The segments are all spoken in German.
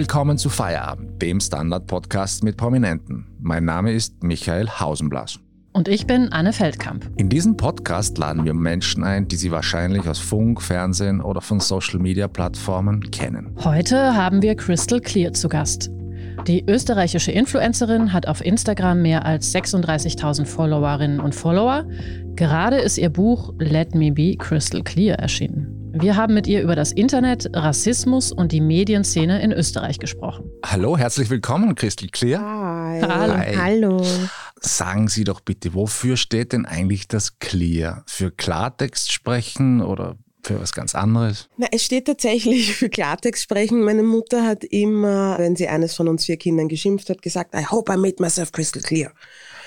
willkommen zu Feierabend, dem Standard-Podcast mit Prominenten. Mein Name ist Michael Hausenblas. Und ich bin Anne Feldkamp. In diesem Podcast laden wir Menschen ein, die Sie wahrscheinlich aus Funk, Fernsehen oder von Social-Media-Plattformen kennen. Heute haben wir Crystal Clear zu Gast. Die österreichische Influencerin hat auf Instagram mehr als 36.000 Followerinnen und Follower. Gerade ist ihr Buch Let Me Be Crystal Clear erschienen. Wir haben mit ihr über das Internet, Rassismus und die Medienszene in Österreich gesprochen. Hallo, herzlich willkommen, Crystal Clear. Hi. Hallo. Hi. Hallo. Sagen Sie doch bitte, wofür steht denn eigentlich das Clear? Für Klartext sprechen oder für was ganz anderes? Na, es steht tatsächlich für Klartext sprechen. Meine Mutter hat immer, wenn sie eines von uns vier Kindern geschimpft hat, gesagt, I hope I made myself crystal clear.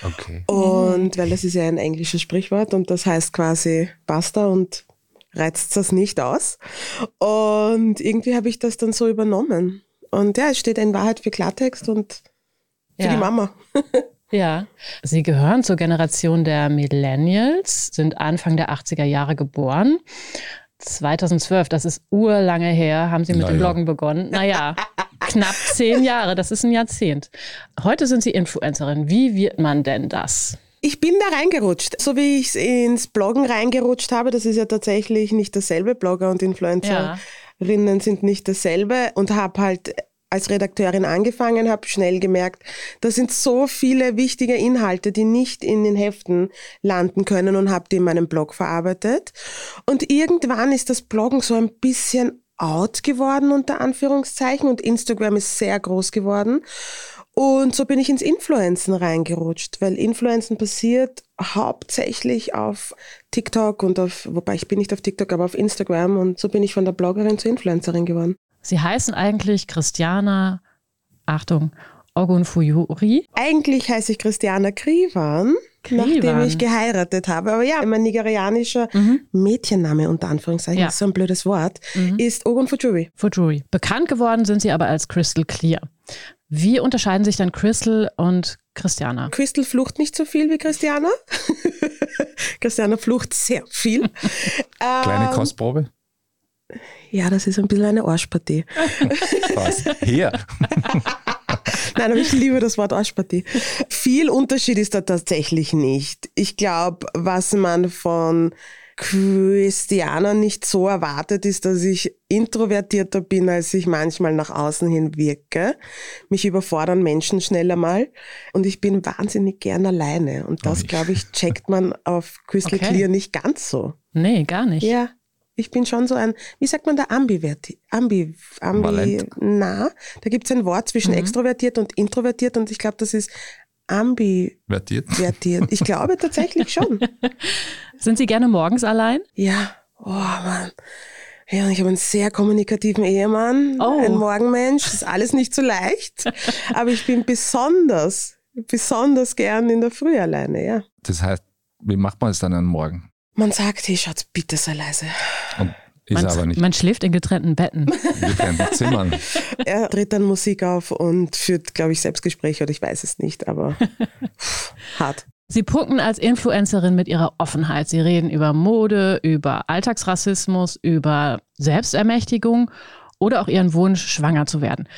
Okay. Und weil das ist ja ein englisches Sprichwort und das heißt quasi basta und reizt das nicht aus. Und irgendwie habe ich das dann so übernommen. Und ja, es steht in Wahrheit für Klartext und für Ja. die Mama. Ja, Sie gehören zur Generation der Millennials, sind Anfang der 80er Jahre geboren. 2012, das ist urlange her, haben Sie mit dem Naja. Bloggen begonnen. Naja, knapp zehn Jahre, das ist ein Jahrzehnt. Heute sind Sie Influencerin. Wie wird man denn das? Ich bin da reingerutscht. So wie ich ins Bloggen reingerutscht habe, das ist ja tatsächlich nicht dasselbe. Blogger und Influencerinnen sind nicht dasselbe und habe halt als Redakteurin angefangen, habe schnell gemerkt, da sind so viele wichtige Inhalte, die nicht in den Heften landen können und habe die in meinem Blog verarbeitet. Und irgendwann ist das Bloggen so ein bisschen out geworden, unter Anführungszeichen, und Instagram ist sehr groß geworden. Und so bin ich ins Influenzen reingerutscht, weil Influenzen passiert hauptsächlich auf TikTok und auf, wobei ich bin nicht auf TikTok, aber auf Instagram und so bin ich von der Bloggerin zur Influencerin geworden. Sie heißen eigentlich Christiana, Achtung, Ogunfuyuri. Eigentlich heiße ich Christiana Krivan, nachdem Krivan. ich geheiratet habe. Aber ja, mein nigerianischer Mädchenname unter Anführungszeichen, Ja. ist so ein blödes Wort, ist Ogun Fujuri. Fujuri. Bekannt geworden sind Sie aber als Crystal Clear. Wie unterscheiden sich dann Crystal und Christiana? Crystal flucht nicht so viel wie Christiana. Christiana flucht sehr viel. Kleine Ähm, Kostprobe? Ja, das ist ein bisschen eine Arschpartie. Was? Hier. Nein, aber ich liebe das Wort Arschpartie. Viel Unterschied ist da tatsächlich nicht. Ich glaube, was man von Christiana nicht so erwartet, ist, dass ich introvertierter bin, als ich manchmal nach außen hin wirke. Mich überfordern Menschen schneller mal. Und ich bin wahnsinnig gern alleine. Und das, Ui. glaube ich, checkt man auf Crystal Okay. Clear nicht ganz so. Nee, gar nicht. Ja, ich bin schon so ein, wie sagt man da, ambiverti, ambi, ambi, Valent? na, da gibt es ein Wort zwischen Mhm. extrovertiert und introvertiert und ich glaube, das ist ambivertiert. Vertiert? Ich glaube tatsächlich schon. Sind Sie gerne morgens allein? Ja, oh Mann. Ja, und ich habe einen sehr kommunikativen Ehemann, Oh. ein Morgenmensch, das ist alles nicht so leicht, aber ich bin besonders, besonders gern in der Früh alleine, ja. Das heißt, wie macht man es dann am Morgen? Man sagt, hey, schaut bitte sei leise. Und ist man, aber nicht man schläft in getrennten Betten. in getrennten Zimmern. Er tritt dann Musik auf und führt, glaube ich, Selbstgespräche oder ich weiß es nicht, aber pff, hart. Sie punkten als Influencerin mit ihrer Offenheit. Sie reden über Mode, über Alltagsrassismus, über Selbstermächtigung oder auch ihren Wunsch, schwanger zu werden.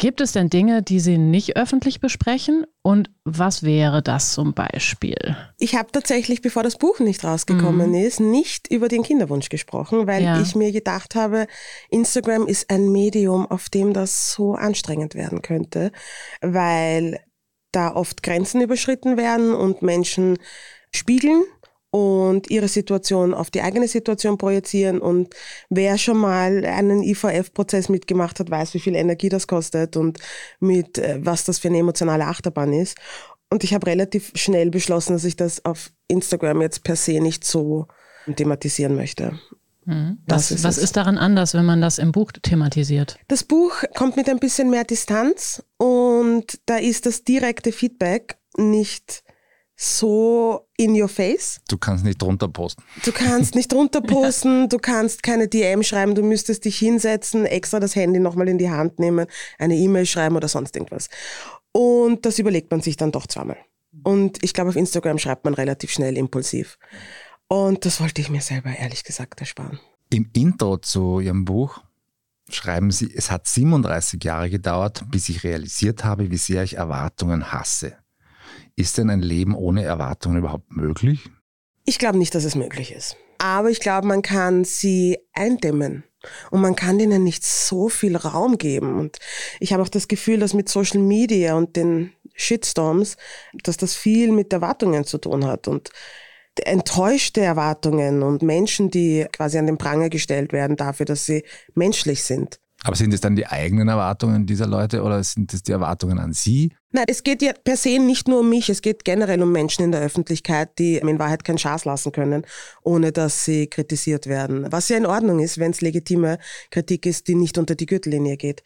Gibt es denn Dinge, die Sie nicht öffentlich besprechen? Und was wäre das zum Beispiel? Ich habe tatsächlich, bevor das Buch nicht rausgekommen ist, nicht über den Kinderwunsch gesprochen, weil Ja. ich mir gedacht habe, Instagram ist ein Medium, auf dem das so anstrengend werden könnte, weil da oft Grenzen überschritten werden und Menschen spiegeln und ihre Situation auf die eigene Situation projizieren. Und wer schon mal einen IVF-Prozess mitgemacht hat, weiß, wie viel Energie das kostet und mit äh, was das für eine emotionale Achterbahn ist. Und ich habe relativ schnell beschlossen, dass ich das auf Instagram jetzt per se nicht so thematisieren möchte. Hm. Das Was, ist was es. ist daran anders, wenn man das im Buch thematisiert? Das Buch kommt mit ein bisschen mehr Distanz und da ist das direkte Feedback nicht so in your face. Du kannst nicht drunter posten. Du kannst nicht drunter posten, du kannst keine DM schreiben, du müsstest dich hinsetzen, extra das Handy nochmal in die Hand nehmen, eine E-Mail schreiben oder sonst irgendwas. Und das überlegt man sich dann doch zweimal. Und ich glaube, auf Instagram schreibt man relativ schnell impulsiv. Und das wollte ich mir selber ehrlich gesagt ersparen. Im Intro zu Ihrem Buch schreiben Sie, es hat 37 Jahre gedauert, bis ich realisiert habe, wie sehr ich Erwartungen hasse. Ist denn ein Leben ohne Erwartungen überhaupt möglich? Ich glaube nicht, dass es möglich ist. Aber ich glaube, man kann sie eindämmen. Und man kann denen nicht so viel Raum geben. Und ich habe auch das Gefühl, dass mit Social Media und den Shitstorms, dass das viel mit Erwartungen zu tun hat. Und enttäuschte Erwartungen und Menschen, die quasi an den Pranger gestellt werden dafür, dass sie menschlich sind. Aber sind es dann die eigenen Erwartungen dieser Leute oder sind es die Erwartungen an Sie? Nein, es geht ja per se nicht nur um mich, es geht generell um Menschen in der Öffentlichkeit, die in Wahrheit keinen Schaß lassen können, ohne dass sie kritisiert werden. Was ja in Ordnung ist, wenn es legitime Kritik ist, die nicht unter die Gürtellinie geht.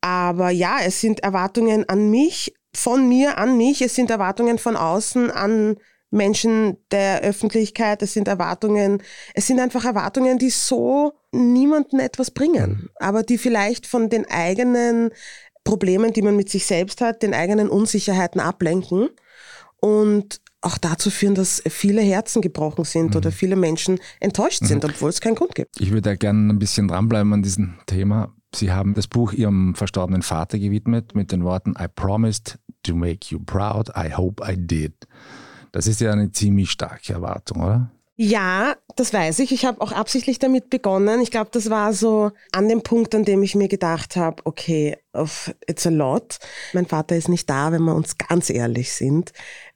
Aber ja, es sind Erwartungen an mich, von mir an mich, es sind Erwartungen von außen an Menschen der Öffentlichkeit, es sind Erwartungen, es sind einfach Erwartungen, die so niemanden etwas bringen, aber die vielleicht von den eigenen Problemen, die man mit sich selbst hat, den eigenen Unsicherheiten ablenken und auch dazu führen, dass viele Herzen gebrochen sind mhm. oder viele Menschen enttäuscht sind, mhm. obwohl es keinen Grund gibt. Ich würde ja gerne ein bisschen dranbleiben an diesem Thema. Sie haben das Buch Ihrem verstorbenen Vater gewidmet mit den Worten I promised to make you proud, I hope I did. Das ist ja eine ziemlich starke Erwartung, oder? Ja, das weiß ich. Ich habe auch absichtlich damit begonnen. Ich glaube, das war so an dem Punkt, an dem ich mir gedacht habe, okay, it's a lot. Mein Vater ist nicht da, wenn wir uns ganz ehrlich sind.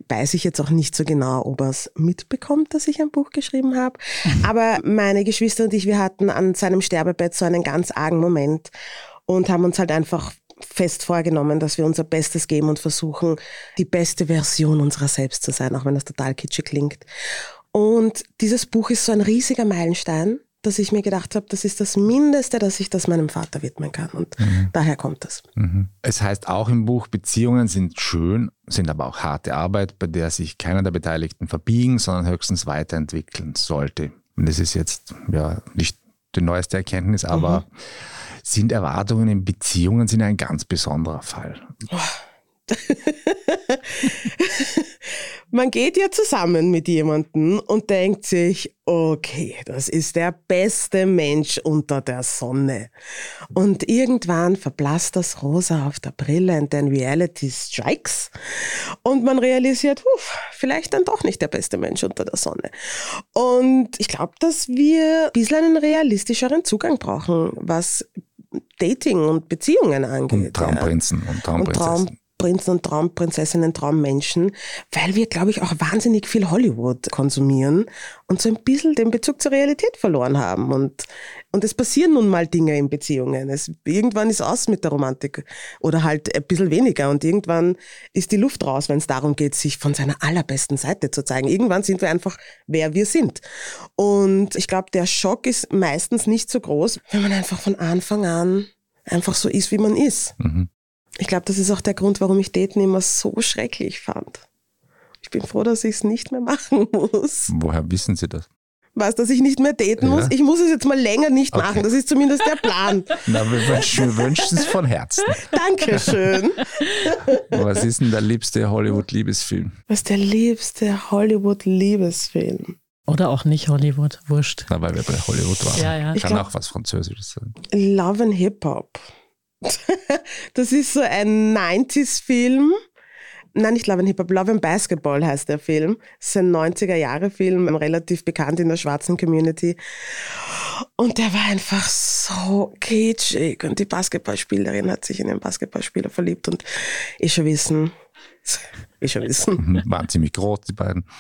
Weiß ich jetzt auch nicht so genau, ob er es mitbekommt, dass ich ein Buch geschrieben habe. Aber meine Geschwister und ich, wir hatten an seinem Sterbebett so einen ganz argen Moment und haben uns halt einfach fest vorgenommen, dass wir unser Bestes geben und versuchen, die beste Version unserer selbst zu sein, auch wenn das total kitschig klingt. Und dieses Buch ist so ein riesiger Meilenstein, dass ich mir gedacht habe, das ist das Mindeste, dass ich das meinem Vater widmen kann. Und mhm. daher kommt das. Mhm. Es heißt auch im Buch, Beziehungen sind schön, sind aber auch harte Arbeit, bei der sich keiner der Beteiligten verbiegen, sondern höchstens weiterentwickeln sollte. Und das ist jetzt ja nicht die neueste Erkenntnis, aber mhm sind Erwartungen in Beziehungen sind ein ganz besonderer Fall. Man geht ja zusammen mit jemandem und denkt sich, okay, das ist der beste Mensch unter der Sonne. Und irgendwann verblasst das Rosa auf der Brille und dann Reality strikes und man realisiert, huf, vielleicht dann doch nicht der beste Mensch unter der Sonne. Und ich glaube, dass wir ein bisschen einen realistischeren Zugang brauchen, was Dating und Beziehungen angeht. Und Traumprinzen ja. und Traumprinzessinnen. Traumprinzen und Traumprinzessinnen, Traummenschen, weil wir, glaube ich, auch wahnsinnig viel Hollywood konsumieren und so ein bisschen den Bezug zur Realität verloren haben. Und, und es passieren nun mal Dinge in Beziehungen. Es, irgendwann ist aus mit der Romantik oder halt ein bisschen weniger und irgendwann ist die Luft raus, wenn es darum geht, sich von seiner allerbesten Seite zu zeigen. Irgendwann sind wir einfach, wer wir sind. Und ich glaube, der Schock ist meistens nicht so groß, wenn man einfach von Anfang an einfach so ist, wie man ist. Mhm. Ich glaube, das ist auch der Grund, warum ich Daten immer so schrecklich fand. Ich bin froh, dass ich es nicht mehr machen muss. Woher wissen Sie das? Was, dass ich nicht mehr daten ja. muss? Ich muss es jetzt mal länger nicht okay. machen. Das ist zumindest der Plan. Na, wir wünschen, wir wünschen es von Herzen. Dankeschön. Was ist denn der liebste Hollywood-Liebesfilm? Was ist der liebste Hollywood-Liebesfilm? Oder auch nicht Hollywood, wurscht. Na, weil wir bei Hollywood waren. Ja, ja. Kann glaub, auch was Französisches sein. Love and Hip Hop. Das ist so ein 90s-Film. Nein, nicht Love and Hip Hop, Love and Basketball heißt der Film. Es ist ein 90er-Jahre-Film, relativ bekannt in der schwarzen Community. Und der war einfach so kitschig. Und die Basketballspielerin hat sich in den Basketballspieler verliebt. Und ich schon wissen, ich schon wissen. Waren ziemlich groß, die beiden.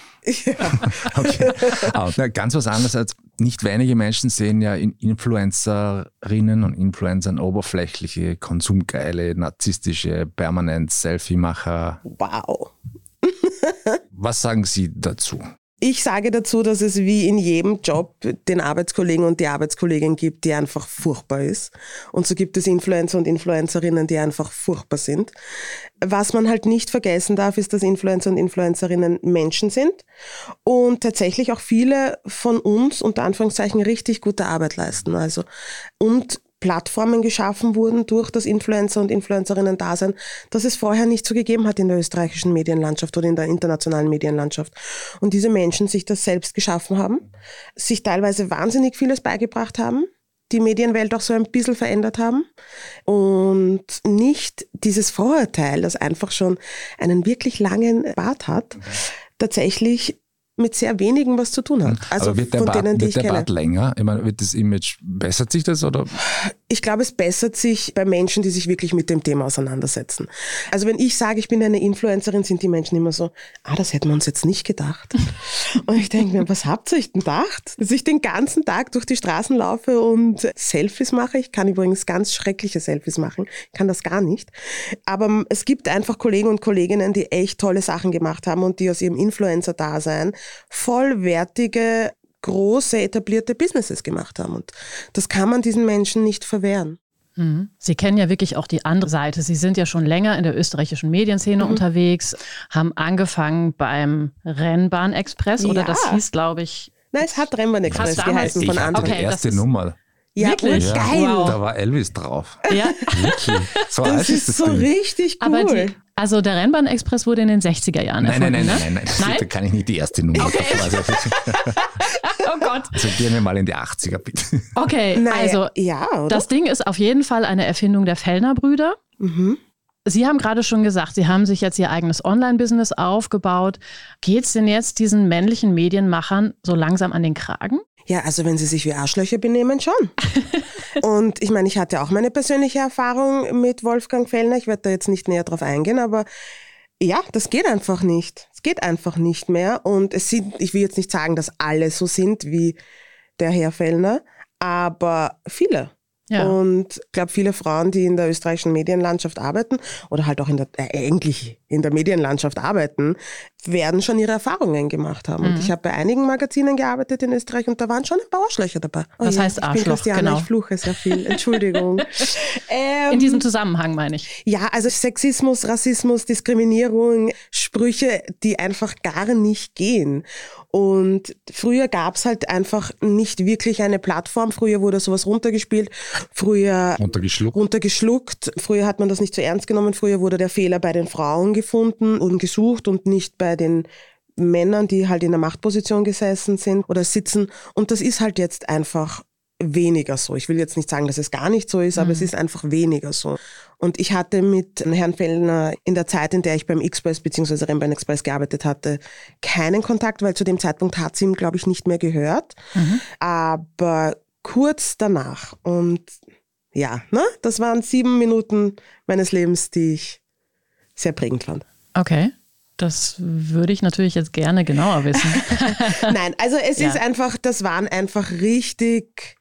Ja. okay. Aber ganz was anderes als nicht wenige Menschen sehen ja in Influencerinnen und Influencern oberflächliche, konsumgeile, narzisstische, permanent Selfie-Macher. Wow. was sagen Sie dazu? Ich sage dazu, dass es wie in jedem Job den Arbeitskollegen und die Arbeitskollegin gibt, die einfach furchtbar ist. Und so gibt es Influencer und Influencerinnen, die einfach furchtbar sind. Was man halt nicht vergessen darf, ist, dass Influencer und Influencerinnen Menschen sind und tatsächlich auch viele von uns unter Anführungszeichen richtig gute Arbeit leisten. Also und Plattformen geschaffen wurden durch das Influencer- und Influencerinnen-Dasein, das es vorher nicht so gegeben hat in der österreichischen Medienlandschaft oder in der internationalen Medienlandschaft. Und diese Menschen sich das selbst geschaffen haben, sich teilweise wahnsinnig vieles beigebracht haben, die Medienwelt auch so ein bisschen verändert haben und nicht dieses Vorurteil, das einfach schon einen wirklich langen Bart hat, mhm. tatsächlich mit sehr wenigen was zu tun hat. Also Aber wird der, von Bart, denen, die wird ich der kenne. Bart länger? Ich meine, wird das Image, bessert sich das oder? Ich glaube, es bessert sich bei Menschen, die sich wirklich mit dem Thema auseinandersetzen. Also wenn ich sage, ich bin eine Influencerin, sind die Menschen immer so, ah, das hätten wir uns jetzt nicht gedacht. und ich denke mir, was habt ihr euch denn gedacht? Dass ich den ganzen Tag durch die Straßen laufe und Selfies mache. Ich kann übrigens ganz schreckliche Selfies machen. Ich kann das gar nicht. Aber es gibt einfach Kollegen und Kolleginnen, die echt tolle Sachen gemacht haben und die aus ihrem Influencer-Dasein vollwertige, große, etablierte Businesses gemacht haben. Und das kann man diesen Menschen nicht verwehren. Mhm. Sie kennen ja wirklich auch die andere Seite. Sie sind ja schon länger in der österreichischen Medienszene mhm. unterwegs, haben angefangen beim Rennbahn-Express oder ja. das hieß, glaube ich. Nein, es hat Rennbahn-Express geheißen von Anfang. Okay, die erste Nummer. Ja, Wirklich? Ja, geil. Wow. Da war Elvis drauf. Ja. Wirklich. So das ist, ist so Ding. richtig cool. Aber die, also der Rennbahn-Express wurde in den 60er Jahren nein, erfunden, nein, nein, ne? nein, nein, nein, nein. Da kann ich nicht die erste Nummer okay. Also, oh Gott. Also gehen wir mal in die 80er, bitte. Okay, naja, also ja, oder? das Ding ist auf jeden Fall eine Erfindung der Fellner-Brüder. Mhm. Sie haben gerade schon gesagt, Sie haben sich jetzt Ihr eigenes Online-Business aufgebaut. Geht es denn jetzt diesen männlichen Medienmachern so langsam an den Kragen? Ja, also wenn sie sich wie Arschlöcher benehmen, schon. und ich meine, ich hatte auch meine persönliche Erfahrung mit Wolfgang Fellner. Ich werde da jetzt nicht näher drauf eingehen, aber ja, das geht einfach nicht. Es geht einfach nicht mehr. Und es sind, ich will jetzt nicht sagen, dass alle so sind wie der Herr Fellner, aber viele. Ja. Und ich glaube, viele Frauen, die in der österreichischen Medienlandschaft arbeiten oder halt auch in der, äh, eigentlich in der Medienlandschaft arbeiten, werden schon ihre Erfahrungen gemacht haben. Mhm. Und ich habe bei einigen Magazinen gearbeitet in Österreich und da waren schon ein paar Arschlöcher dabei. Oh Was ja, heißt Arschloch? Ich bin Christiane, genau. ich fluche sehr viel. Entschuldigung. ähm, in diesem Zusammenhang meine ich. Ja, also Sexismus, Rassismus, Diskriminierung, Sprüche, die einfach gar nicht gehen. Und früher gab es halt einfach nicht wirklich eine Plattform. Früher wurde sowas runtergespielt, früher runtergeschluckt. runtergeschluckt. Früher hat man das nicht so ernst genommen. Früher wurde der Fehler bei den Frauen gefunden und gesucht und nicht bei den Männern, die halt in der Machtposition gesessen sind oder sitzen. Und das ist halt jetzt einfach weniger so. Ich will jetzt nicht sagen, dass es gar nicht so ist, aber mhm. es ist einfach weniger so. Und ich hatte mit Herrn Fellner in der Zeit, in der ich beim Express bzw. Rennbahn Express gearbeitet hatte, keinen Kontakt, weil zu dem Zeitpunkt hat es ihm, glaube ich, nicht mehr gehört. Mhm. Aber kurz danach und ja, ne, das waren sieben Minuten meines Lebens, die ich sehr prägend fand. Okay. Das würde ich natürlich jetzt gerne genauer wissen. Nein, also es ja. ist einfach, das waren einfach richtig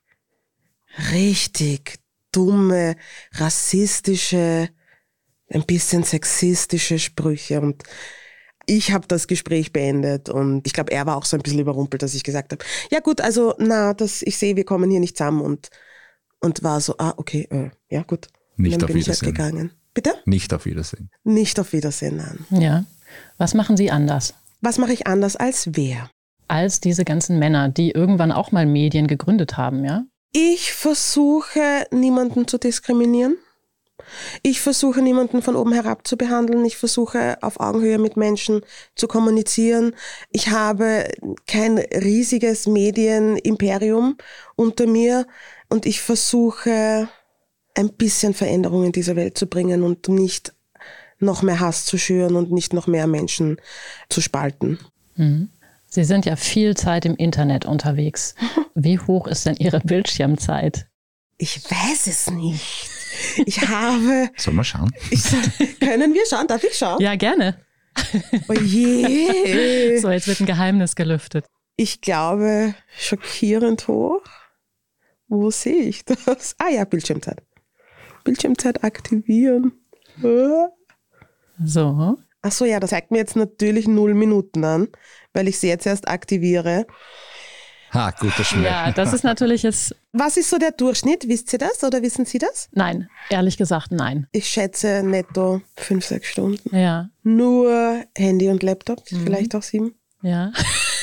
richtig dumme, rassistische, ein bisschen sexistische Sprüche und ich habe das Gespräch beendet und ich glaube, er war auch so ein bisschen überrumpelt, dass ich gesagt habe, ja gut, also na, das, ich sehe, wir kommen hier nicht zusammen und, und war so, ah, okay, äh, ja gut. Nicht auf halt Wiedersehen. Halt gegangen. Bitte? Nicht auf Wiedersehen. Nicht auf Wiedersehen, nein. Ja. Was machen Sie anders? Was mache ich anders als wer? Als diese ganzen Männer, die irgendwann auch mal Medien gegründet haben, ja? Ich versuche niemanden zu diskriminieren. Ich versuche niemanden von oben herab zu behandeln. Ich versuche auf Augenhöhe mit Menschen zu kommunizieren. Ich habe kein riesiges Medienimperium unter mir und ich versuche ein bisschen Veränderung in diese Welt zu bringen und nicht noch mehr Hass zu schüren und nicht noch mehr Menschen zu spalten. Mhm. Sie sind ja viel Zeit im Internet unterwegs. Wie hoch ist denn Ihre Bildschirmzeit? Ich weiß es nicht. Ich habe. Sollen wir schauen? Ich, können wir schauen? Darf ich schauen? Ja, gerne. Oh je. So, jetzt wird ein Geheimnis gelüftet. Ich glaube, schockierend hoch. Wo sehe ich das? Ah ja, Bildschirmzeit. Bildschirmzeit aktivieren. So. Ach so, ja, das zeigt mir jetzt natürlich null Minuten an, weil ich sie jetzt erst aktiviere. Ha, guter Schmerz. Ja, das ist natürlich jetzt. Was ist so der Durchschnitt? Wisst ihr das oder wissen Sie das? Nein, ehrlich gesagt, nein. Ich schätze netto fünf, sechs Stunden. Ja. Nur Handy und Laptop, mhm. vielleicht auch sieben. Ja.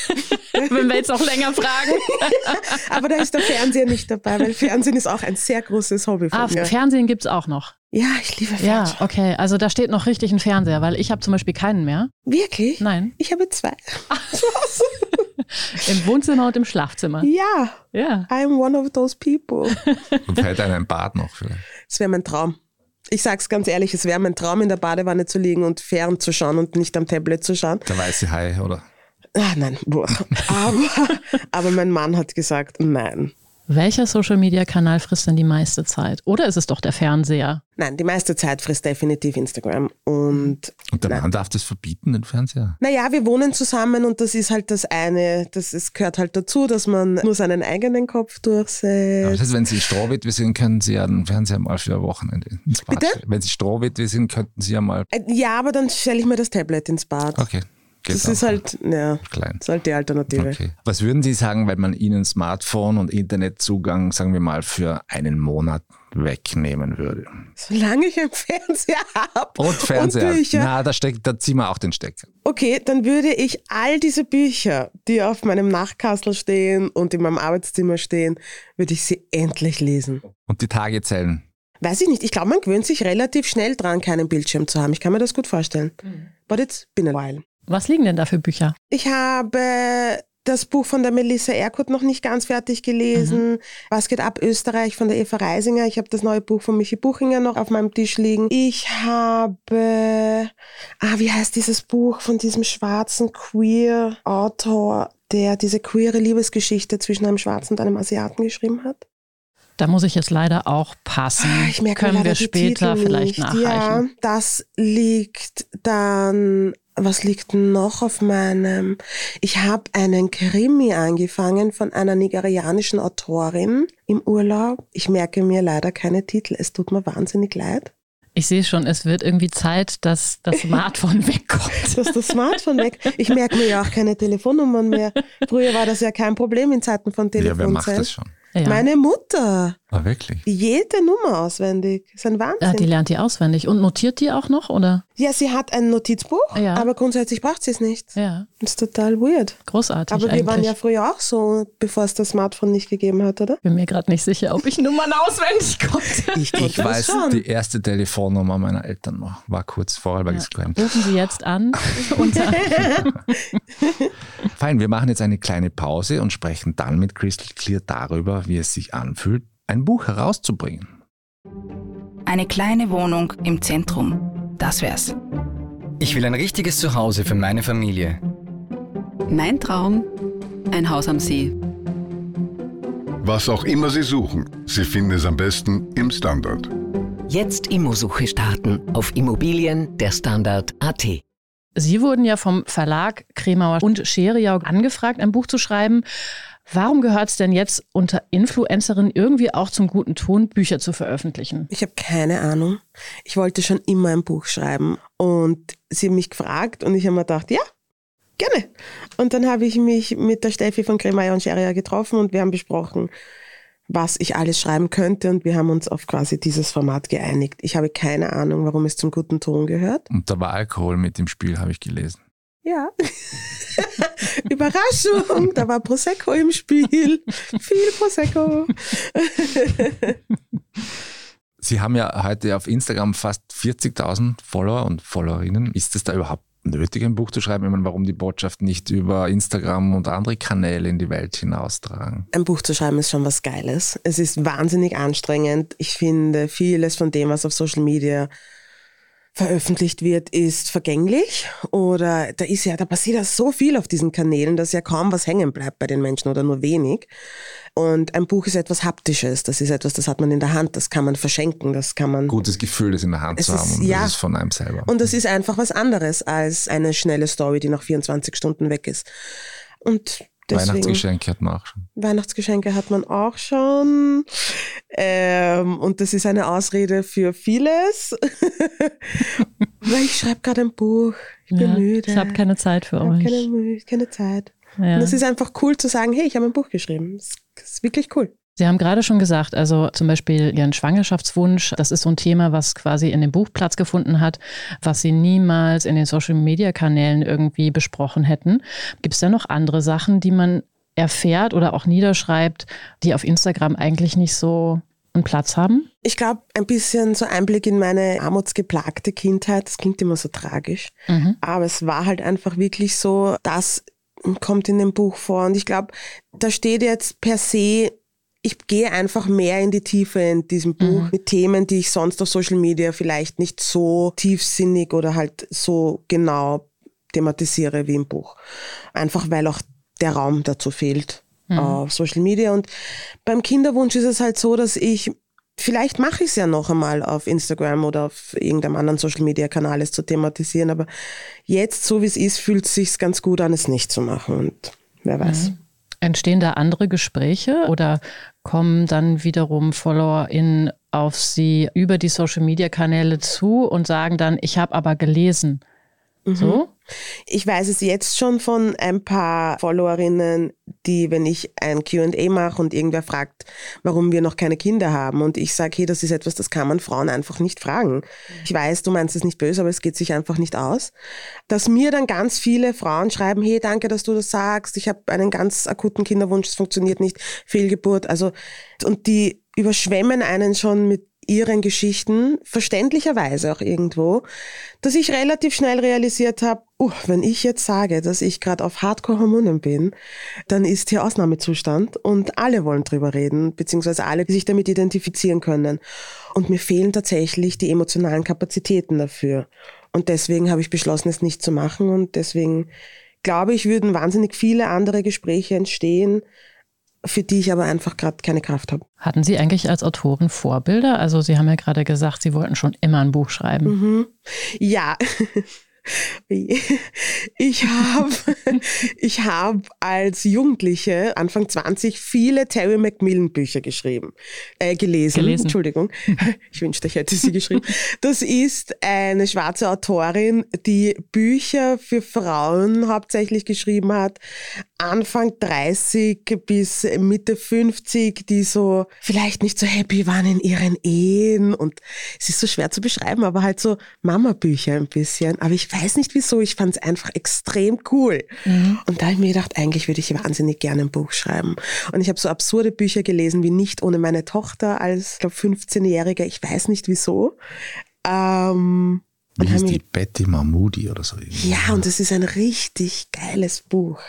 Wenn wir jetzt auch länger fragen. Aber da ist der Fernseher nicht dabei, weil Fernsehen ist auch ein sehr großes Hobby von ah, mir. Fernsehen gibt es auch noch. Ja, ich liebe Fernsehen. Ja, okay. Also da steht noch richtig ein Fernseher, weil ich habe zum Beispiel keinen mehr. Wirklich? Nein. Ich habe zwei. Im Wohnzimmer und im Schlafzimmer. Ja. Ja. I'm one of those people. Und fällt einem ein Bad noch vielleicht? Es wäre mein Traum. Ich sag's ganz ehrlich, es wäre mein Traum, in der Badewanne zu liegen und fern zu schauen und nicht am Tablet zu schauen. Der weiße Hai, oder? Ah, nein, aber, aber mein Mann hat gesagt, nein. Welcher Social-Media-Kanal frisst denn die meiste Zeit? Oder ist es doch der Fernseher? Nein, die meiste Zeit frisst definitiv Instagram. Und, Und der nein. Mann darf das verbieten, den Fernseher? Naja, wir wohnen zusammen und das ist halt das eine, das ist, gehört halt dazu, dass man nur seinen eigenen Kopf durchsetzt. das heißt, wenn Sie Strohwitwe sind, können Sie ja den Fernseher mal für ein Wochenende ins Bad Bitte? stellen. Wenn Sie Strohwitwe sind, könnten Sie ja mal... Äh, Ja, aber dann stelle ich mir das Tablet ins Bad. Okay, geht das ist halt, ja, Klein. das ist halt die Alternative. Okay. Was würden Sie sagen, wenn man Ihnen Smartphone und Internetzugang, sagen wir mal, für einen Monat wegnehmen würde? Solange ich einen Fernseher habe Und Fernseher. und Bücher. Na, da, steckt, da ziehen wir auch den Stecker. Okay, dann würde ich all diese Bücher, die auf meinem Nachtkastel stehen und in meinem Arbeitszimmer stehen, würde ich sie endlich lesen. Und die Tage zählen. Weiß ich nicht. Ich glaube, man gewöhnt sich relativ schnell dran, keinen Bildschirm zu haben. Ich kann mir das gut vorstellen. But it's been a while. Was liegen denn da für Bücher? Ich habe das Buch von der Melissa Erkut noch nicht ganz fertig gelesen. Was geht ab Österreich von der Eva Reisinger. Ich habe das neue Buch von Michi Buchinger noch auf meinem Tisch liegen. Ich habe, ah, wie heißt dieses Buch von diesem schwarzen Queer-Autor, der diese queere Liebesgeschichte zwischen einem Schwarzen und einem Asiaten geschrieben hat? Da muss ich jetzt leider auch passen. Ah, Ich merke Können wir später vielleicht nachreichen. Ja, das liegt dann. Was liegt noch auf meinem? Ich habe einen Krimi angefangen von einer nigerianischen Autorin im Urlaub. Ich merke mir leider keine Titel. Es tut mir wahnsinnig leid. Ich sehe schon, es wird irgendwie Zeit, dass das Smartphone wegkommt. Dass das Smartphone weg. Ich merke mir ja auch keine Telefonnummern mehr. Früher war das ja kein Problem in Zeiten von Ja, wer macht Telefonzellen. das schon? Ja. Meine Mutter. Ah, wirklich? Jede Nummer auswendig. Das ist ein Wahnsinn. Ja, die lernt die auswendig. Und notiert die auch noch, oder? Ja, sie hat ein Notizbuch, Ja. aber grundsätzlich braucht sie es nicht. Ja, Das ist total weird. großartig Aber wir eigentlich. waren ja früher auch so, bevor es das Smartphone nicht gegeben hat, oder? bin mir gerade nicht sicher, ob ich Nummern auswendig konnte. Ich, Ich weiß die erste Telefonnummer meiner Eltern noch. War kurz vorher bei Glenn. Rufen Sie jetzt an. Fein, wir machen jetzt eine kleine Pause und sprechen dann mit Crystal Clear darüber, wie es sich anfühlt, ein Buch herauszubringen. Eine kleine Wohnung im Zentrum. Das wär's. Ich will ein richtiges Zuhause für meine Familie. Mein Traum, ein Haus am See. Was auch immer Sie suchen, Sie finden es am besten im Standard. Jetzt Immosuche starten auf Immobilien der Standard.at. Sie wurden ja vom Verlag Kremauer und Scheriau angefragt, ein Buch zu schreiben. Warum gehört es denn jetzt unter Influencerin irgendwie auch zum guten Ton, Bücher zu veröffentlichen? Ich habe keine Ahnung. Ich wollte schon immer ein Buch schreiben und sie haben mich gefragt und ich habe mir gedacht, ja, gerne. Und dann habe ich mich mit der Steffi von Kremeyer und Scheria getroffen und wir haben besprochen, was ich alles schreiben könnte und wir haben uns auf quasi dieses Format geeinigt. Ich habe keine Ahnung, warum es zum guten Ton gehört. Und da war Alkohol mit im Spiel, habe ich gelesen. Ja. Überraschung, da war Prosecco im Spiel. Viel Prosecco. Sie haben ja heute auf Instagram fast 40.000 Follower und Followerinnen. Ist es da überhaupt nötig, ein Buch zu schreiben? Ich meine, warum die Botschaft nicht über Instagram und andere Kanäle in die Welt hinaustragen? Ein Buch zu schreiben ist schon was Geiles. Es ist wahnsinnig anstrengend. Ich finde, vieles von dem, was auf Social Media veröffentlicht wird, ist vergänglich. Oder da ist ja, da passiert ja so viel auf diesen Kanälen, dass ja kaum was hängen bleibt bei den Menschen oder nur wenig. Und ein Buch ist etwas Haptisches. Das ist etwas, das hat man in der Hand. Das kann man verschenken. Das kann man. Gutes Gefühl, das in der Hand zu haben ist- und ja. das ist von einem selber. Und das ist einfach was anderes als eine schnelle Story, die nach 24 Stunden weg ist. Und deswegen. Weihnachtsgeschenke hat man auch schon. Weihnachtsgeschenke hat man auch schon. Ähm, und das ist eine Ausrede für vieles. Weil ich schreibe gerade ein Buch. Ich bin Ja, müde. ich habe keine Zeit für euch. keine, keine Zeit. Ja. Und es ist einfach cool zu sagen, hey, ich habe ein Buch geschrieben. Das ist wirklich cool. Sie haben gerade schon gesagt, also zum Beispiel Ihren Schwangerschaftswunsch, das ist so ein Thema, was quasi in dem Buch Platz gefunden hat, was Sie niemals in den Social-Media-Kanälen irgendwie besprochen hätten. Gibt es da noch andere Sachen, die man erfährt oder auch niederschreibt, die auf Instagram eigentlich nicht so einen Platz haben? Ich glaube, ein bisschen so Einblick in meine armutsgeplagte Kindheit. Das klingt immer so tragisch. Mhm. Aber es war halt einfach wirklich so, dass kommt in dem Buch vor. Und ich glaube, da steht jetzt per se, ich gehe einfach mehr in die Tiefe in diesem Buch mhm. mit Themen, die ich sonst auf Social Media vielleicht nicht so tiefsinnig oder halt so genau thematisiere wie im Buch. Einfach weil auch der Raum dazu fehlt mhm. auf Social Media. Und beim Kinderwunsch ist es halt so, dass ich Vielleicht mache ich es ja noch einmal auf Instagram oder auf irgendeinem anderen Social Media Kanal es zu thematisieren, aber jetzt, so wie es ist, fühlt es sich ganz gut an, es nicht zu machen und wer weiß. Mhm. Entstehen da andere Gespräche oder kommen dann wiederum FollowerInnen auf Sie über die Social Media Kanäle zu und sagen dann, ich habe aber gelesen? Mhm. So? Ich weiß es jetzt schon von ein paar Followerinnen, die, wenn ich ein QA mache und irgendwer fragt, warum wir noch keine Kinder haben und ich sage, hey, das ist etwas, das kann man Frauen einfach nicht fragen. Ich weiß, du meinst es nicht böse, aber es geht sich einfach nicht aus. Dass mir dann ganz viele Frauen schreiben, hey, danke, dass du das sagst, ich habe einen ganz akuten Kinderwunsch, es funktioniert nicht, Fehlgeburt. Also, und die überschwemmen einen schon mit ihren Geschichten, verständlicherweise auch irgendwo, dass ich relativ schnell realisiert habe, uh, wenn ich jetzt sage, dass ich gerade auf Hardcore-Hormonen bin, dann ist hier Ausnahmezustand und alle wollen drüber reden, beziehungsweise alle, die sich damit identifizieren können. Und mir fehlen tatsächlich die emotionalen Kapazitäten dafür. Und deswegen habe ich beschlossen, es nicht zu machen und deswegen glaube ich, würden wahnsinnig viele andere Gespräche entstehen, für die ich aber einfach gerade keine Kraft habe. Hatten Sie eigentlich als Autorin Vorbilder? Also Sie haben ja gerade gesagt, Sie wollten schon immer ein Buch schreiben. Mhm. Ja, Ich habe ich hab als Jugendliche, Anfang 20, viele Terry Macmillan Bücher geschrieben, äh, gelesen. gelesen. Entschuldigung, ich wünschte, ich hätte sie geschrieben. Das ist eine schwarze Autorin, die Bücher für Frauen hauptsächlich geschrieben hat, Anfang 30 bis Mitte 50, die so vielleicht nicht so happy waren in ihren Ehen und es ist so schwer zu beschreiben, aber halt so Mama-Bücher ein bisschen. Aber ich weiß nicht wieso, ich fand es einfach extrem cool. Mhm. Und da habe ich mir gedacht, eigentlich würde ich wahnsinnig gerne ein Buch schreiben. Und ich habe so absurde Bücher gelesen wie Nicht ohne meine Tochter als, glaube 15-Jähriger. Ich weiß nicht wieso. Ähm, wie hieß die Betty Mahmoudi oder so? Ja, und das ist ein richtig geiles Buch.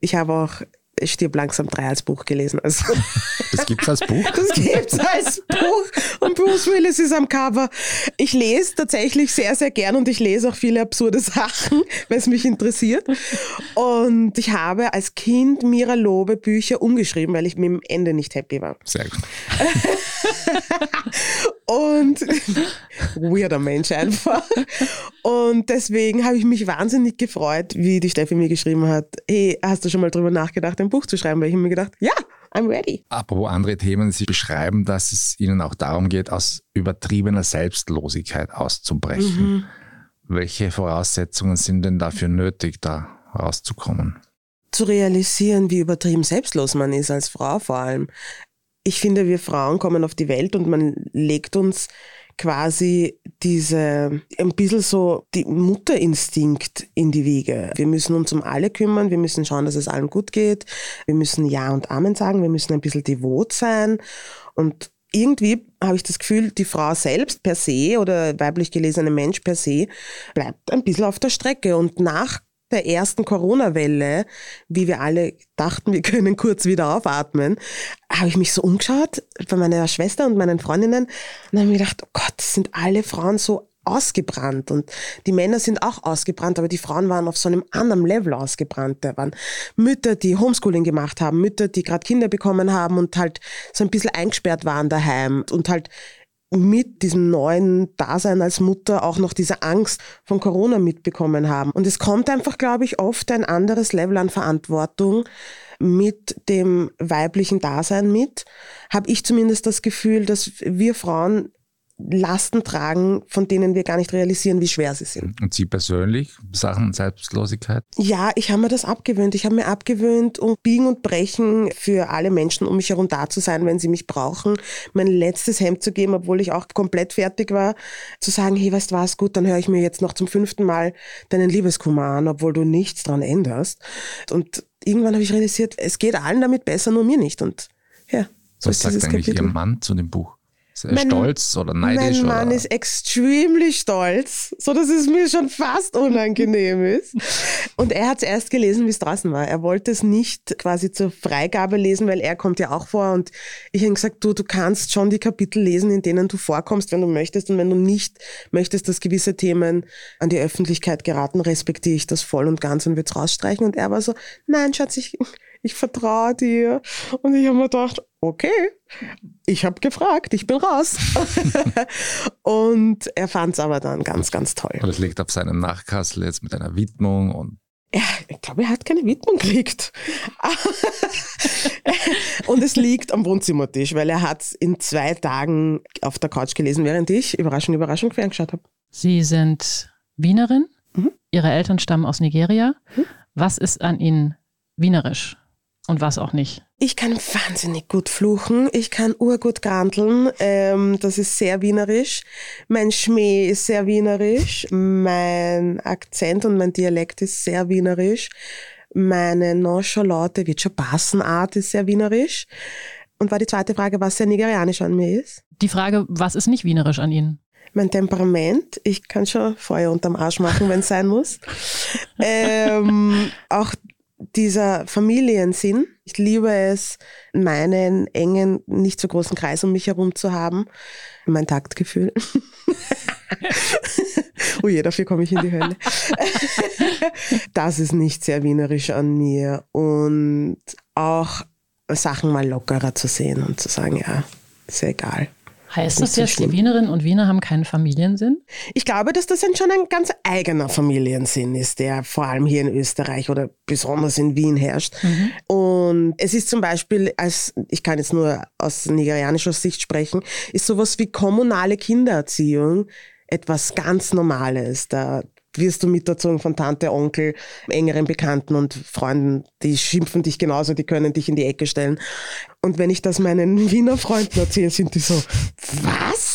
Ich habe auch Stirb langsam drei als Buch gelesen. Also das gibt's als Buch? Das gibt's als Buch. Und Bruce Willis ist am Cover. Ich lese tatsächlich sehr, sehr gern und ich lese auch viele absurde Sachen, weil es mich interessiert. Und ich habe als Kind Mira Lobe Bücher umgeschrieben, weil ich mit dem Ende nicht happy war. Sehr gut. und weirder Mensch einfach. Und deswegen habe ich mich wahnsinnig gefreut, wie die Steffi mir geschrieben hat, hey, hast du schon mal drüber nachgedacht, ein Buch zu schreiben? Weil ich mir gedacht, ja, I'm ready. Apropos andere Themen, Sie beschreiben, dass es Ihnen auch darum geht, aus übertriebener Selbstlosigkeit auszubrechen. Mhm. Welche Voraussetzungen sind denn dafür nötig, da rauszukommen? Zu realisieren, wie übertrieben selbstlos man ist als Frau vor allem ich finde, wir Frauen kommen auf die Welt und man legt uns quasi diese, ein bisschen so die Mutterinstinkt in die Wiege. Wir müssen uns um alle kümmern, wir müssen schauen, dass es allen gut geht, wir müssen Ja und Amen sagen, wir müssen ein bisschen devot sein und irgendwie habe ich das Gefühl, die Frau selbst per se oder weiblich gelesene Mensch per se bleibt ein bisschen auf der Strecke und nach der ersten Corona-Welle, wie wir alle dachten, wir können kurz wieder aufatmen, habe ich mich so umgeschaut bei meiner Schwester und meinen Freundinnen und habe mir gedacht, oh Gott, sind alle Frauen so ausgebrannt und die Männer sind auch ausgebrannt, aber die Frauen waren auf so einem anderen Level ausgebrannt. Da waren Mütter, die Homeschooling gemacht haben, Mütter, die gerade Kinder bekommen haben und halt so ein bisschen eingesperrt waren daheim und halt mit diesem neuen Dasein als Mutter auch noch diese Angst von Corona mitbekommen haben. Und es kommt einfach, glaube ich, oft ein anderes Level an Verantwortung mit dem weiblichen Dasein mit. Habe ich zumindest das Gefühl, dass wir Frauen Lasten tragen, von denen wir gar nicht realisieren, wie schwer sie sind. Und Sie persönlich, Sachen Selbstlosigkeit? Ja, ich habe mir das abgewöhnt. Ich habe mir abgewöhnt, um Biegen und Brechen für alle Menschen um mich herum da zu sein, wenn sie mich brauchen, mein letztes Hemd zu geben, obwohl ich auch komplett fertig war, zu sagen, hey, weißt du was, gut, dann höre ich mir jetzt noch zum fünften Mal deinen Liebeskummer an, obwohl du nichts dran änderst. Und irgendwann habe ich realisiert, es geht allen damit besser, nur mir nicht. Und ja, so Was sagt eigentlich Kapitel. Ihr Mann zu dem Buch? Ist er stolz oder neidisch? Mein Mann oder? ist extremely stolz, so dass es mir schon fast unangenehm ist. Und er hat es erst gelesen, wie es draußen war. Er wollte es nicht quasi zur Freigabe lesen, weil er kommt ja auch vor. Und ich habe gesagt, du, du kannst schon die Kapitel lesen, in denen du vorkommst, wenn du möchtest. Und wenn du nicht möchtest, dass gewisse Themen an die Öffentlichkeit geraten, respektiere ich das voll und ganz und würde es rausstreichen. Und er war so, nein, Schatz, ich, ich vertraue dir. Und ich habe mir gedacht, okay, ich habe gefragt, ich bin raus. und er fand es aber dann ganz, ganz toll. Und es liegt auf seinem Nachkassel jetzt mit einer Widmung und ja, ich glaube, er hat keine Widmung gekriegt. und es liegt am Wohnzimmertisch, weil er hat es in zwei Tagen auf der Couch gelesen, während ich, Überraschung, Überraschung, ferngeschaut habe. Sie sind Wienerin, mhm. Ihre Eltern stammen aus Nigeria. Mhm. Was ist an Ihnen wienerisch? Und was auch nicht? Ich kann wahnsinnig gut fluchen. Ich kann urgut granteln. Ähm, das ist sehr wienerisch. Mein Schmäh ist sehr wienerisch. Mein Akzent und mein Dialekt ist sehr wienerisch. Meine nonchalante, wird schon Bassenart ist sehr wienerisch. Und war die zweite Frage, was sehr nigerianisch an mir ist? Die Frage, was ist nicht wienerisch an Ihnen? Mein Temperament. Ich kann schon Feuer unterm Arsch machen, wenn es sein muss. ähm, auch dieser Familiensinn. Ich liebe es, meinen engen, nicht so großen Kreis um mich herum zu haben. Mein Taktgefühl. oh je, dafür komme ich in die Hölle. das ist nicht sehr wienerisch an mir. Und auch Sachen mal lockerer zu sehen und zu sagen, ja, ist ja egal. Heißt das jetzt, die Wienerinnen und Wiener haben keinen Familiensinn? Ich glaube, dass das schon ein ganz eigener Familiensinn ist, der vor allem hier in Österreich oder besonders in Wien herrscht. Mhm. Und es ist zum Beispiel, als ich kann jetzt nur aus nigerianischer Sicht sprechen, ist sowas wie kommunale Kindererziehung etwas ganz Normales. Da wirst du miterzogen von Tante, Onkel, engeren Bekannten und Freunden, die schimpfen dich genauso, die können dich in die Ecke stellen. Und wenn ich das meinen Wiener Freunden erzähle, sind die so, was?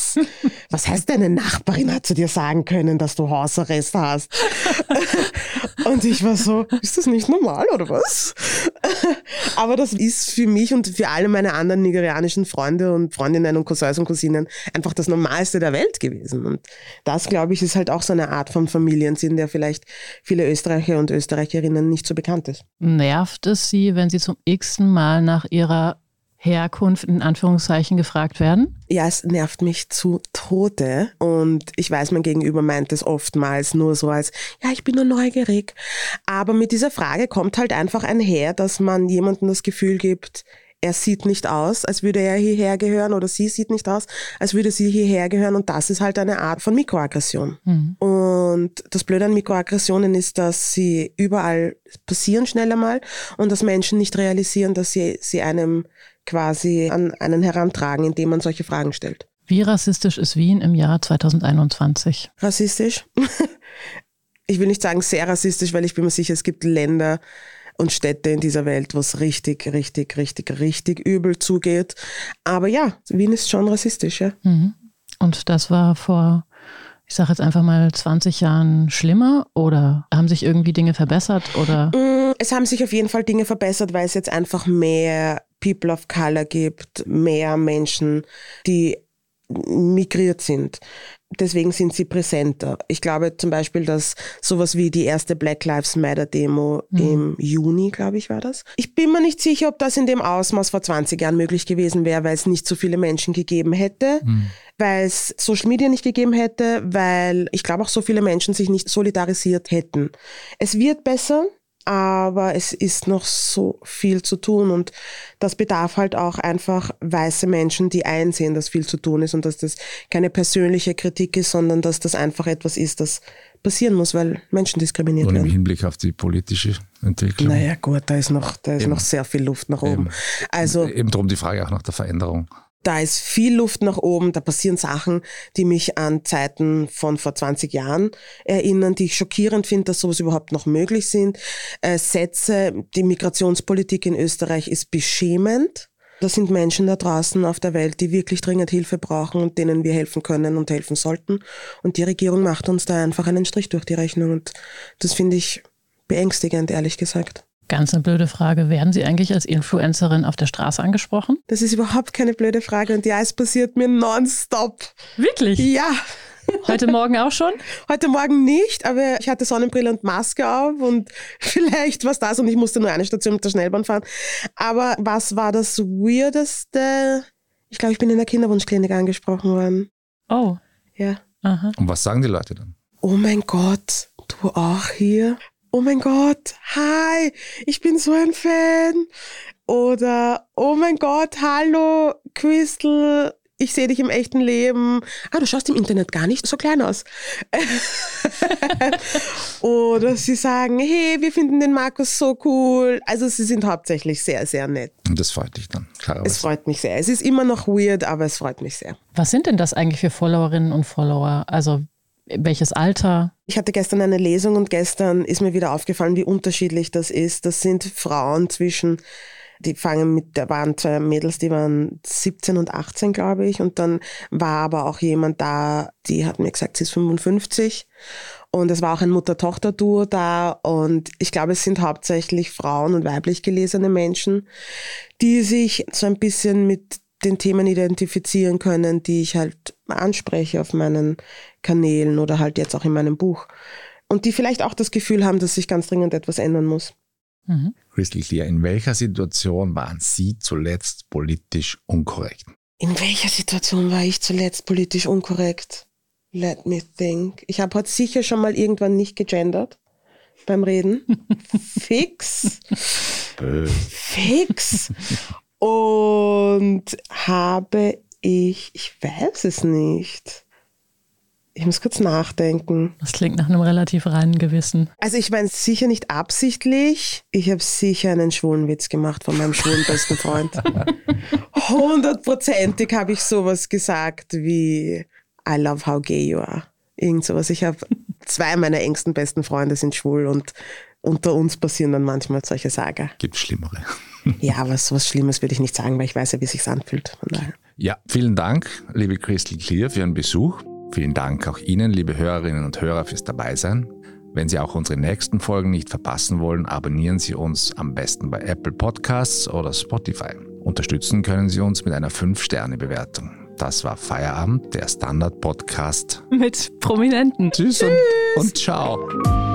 Was heißt, deine Nachbarin hat zu dir sagen können, dass du Hausarrest hast? Und ich war so, ist das nicht normal oder was? Aber das ist für mich und für alle meine anderen nigerianischen Freunde und Freundinnen und Cousins und Cousinen einfach das Normalste der Welt gewesen. Und das, glaube ich, ist halt auch so eine Art von Familiensinn, der vielleicht viele Österreicher und Österreicherinnen nicht so bekannt ist. Nervt es Sie, wenn Sie zum x-ten Mal nach Ihrer Herkunft in Anführungszeichen gefragt werden? Ja, es nervt mich zu Tode. Und ich weiß, mein Gegenüber meint es oftmals nur so als, ja, ich bin nur neugierig. Aber mit dieser Frage kommt halt einfach einher, dass man jemandem das Gefühl gibt, er sieht nicht aus, als würde er hierher gehören oder sie sieht nicht aus, als würde sie hierher gehören und das ist halt eine Art von Mikroaggression. Mhm. Und das Blöde an Mikroaggressionen ist, dass sie überall passieren schnell einmal und dass Menschen nicht realisieren, dass sie, sie einem quasi an einen herantragen, indem man solche Fragen stellt. Wie rassistisch ist Wien im Jahr 2021? Rassistisch? Ich will nicht sagen sehr rassistisch, weil ich bin mir sicher, es gibt Länder und Städte in dieser Welt, wo es richtig, richtig, richtig, richtig übel zugeht. Aber ja, Wien ist schon rassistisch, ja. Mhm. Und das war vor, ich sage jetzt einfach mal 20 Jahren schlimmer oder haben sich irgendwie Dinge verbessert oder? Mm, es haben sich auf jeden Fall Dinge verbessert, weil es jetzt einfach mehr People of Color gibt, mehr Menschen, die migriert sind. Deswegen sind sie präsenter. Ich glaube zum Beispiel, dass sowas wie die erste Black Lives Matter Demo mhm. im Juni, glaube ich, war das. Ich bin mir nicht sicher, ob das in dem Ausmaß vor 20 Jahren möglich gewesen wäre, weil es nicht so viele Menschen gegeben hätte, mhm. weil es Social Media nicht gegeben hätte, weil ich glaube auch so viele Menschen sich nicht solidarisiert hätten. Es wird besser aber es ist noch so viel zu tun und das bedarf halt auch einfach weiße Menschen, die einsehen, dass viel zu tun ist und dass das keine persönliche Kritik ist, sondern dass das einfach etwas ist, das passieren muss, weil Menschen diskriminiert und werden. Und im Hinblick auf die politische Entwicklung. Naja gut, da ist noch, da ist noch sehr viel Luft nach oben. Eben. Also, Eben darum die Frage auch nach der Veränderung da ist viel Luft nach oben, da passieren Sachen, die mich an Zeiten von vor 20 Jahren erinnern, die ich schockierend finde, dass sowas überhaupt noch möglich sind. Äh, Sätze, die Migrationspolitik in Österreich ist beschämend. Da sind Menschen da draußen auf der Welt, die wirklich dringend Hilfe brauchen und denen wir helfen können und helfen sollten. Und die Regierung macht uns da einfach einen Strich durch die Rechnung. Und das finde ich beängstigend, ehrlich gesagt. Ganz eine blöde Frage. Werden Sie eigentlich als Influencerin auf der Straße angesprochen? Das ist überhaupt keine blöde Frage und ja, es passiert mir nonstop. Wirklich? Ja. Heute Morgen auch schon? Heute Morgen nicht, aber ich hatte Sonnenbrille und Maske auf und vielleicht was das und ich musste nur eine Station mit der Schnellbahn fahren. Aber was war das Weirdeste? Ich glaube, ich bin in der Kinderwunschklinik angesprochen worden. Oh. Ja. Aha. Und was sagen die Leute dann? Oh mein Gott, du auch hier? Oh mein Gott, hi, ich bin so ein Fan. Oder, oh mein Gott, hallo, Crystal, ich sehe dich im echten Leben. Ah, du schaust im Internet gar nicht so klein aus. Oder sie sagen, hey, wir finden den Markus so cool. Also sie sind hauptsächlich sehr, sehr nett. Und das freut dich dann, klarerweise. Es freut mich sehr. Es ist immer noch weird, aber es freut mich sehr. Was sind denn das eigentlich für Followerinnen und Follower? Also welches Alter? Ich hatte gestern eine Lesung und gestern ist mir wieder aufgefallen, wie unterschiedlich das ist. Das sind Frauen zwischen die fangen mit, da waren zwei Mädels, die waren 17 und 18, glaube ich. Und dann war aber auch jemand da, die hat mir gesagt, sie ist 55. Und es war auch ein Mutter-Tochter-Duo da. Und ich glaube, es sind hauptsächlich Frauen und weiblich gelesene Menschen, die sich so ein bisschen mit den Themen identifizieren können, die ich halt anspreche auf meinen Kanälen oder halt jetzt auch in meinem Buch. Und die vielleicht auch das Gefühl haben, dass sich ganz dringend etwas ändern muss. Mhm. Crystal Clear, in welcher Situation waren Sie zuletzt politisch unkorrekt? In welcher Situation war ich zuletzt politisch unkorrekt? Let me think. Ich habe heute sicher schon mal irgendwann nicht gegendert beim Reden. Fix. Böse. Fix. Und habe ich, ich weiß es nicht. Ich muss kurz nachdenken. Das klingt nach einem relativ reinen Gewissen. Also ich meine sicher nicht absichtlich. Ich habe sicher einen schwulen Witz gemacht von meinem schwulen besten Freund. Hundertprozentig habe ich sowas gesagt wie I love how gay you are. Irgend sowas. Ich habe zwei meiner engsten besten Freunde sind schwul und unter uns passieren dann manchmal solche Sager. Gibt Schlimmere. Ja, aber so was Schlimmes würde ich nicht sagen, weil ich weiß ja, wie es sich anfühlt. Ja, vielen Dank, liebe Crystal Clear, für Ihren Besuch. Vielen Dank auch Ihnen, liebe Hörerinnen und Hörer, fürs Dabeisein. Wenn Sie auch unsere nächsten Folgen nicht verpassen wollen, abonnieren Sie uns am besten bei Apple Podcasts oder Spotify. Unterstützen können Sie uns mit einer 5-Sterne-Bewertung. Das war Feierabend, der Standard-Podcast. Mit Prominenten. Tschüss, Tschüss. Und, und ciao.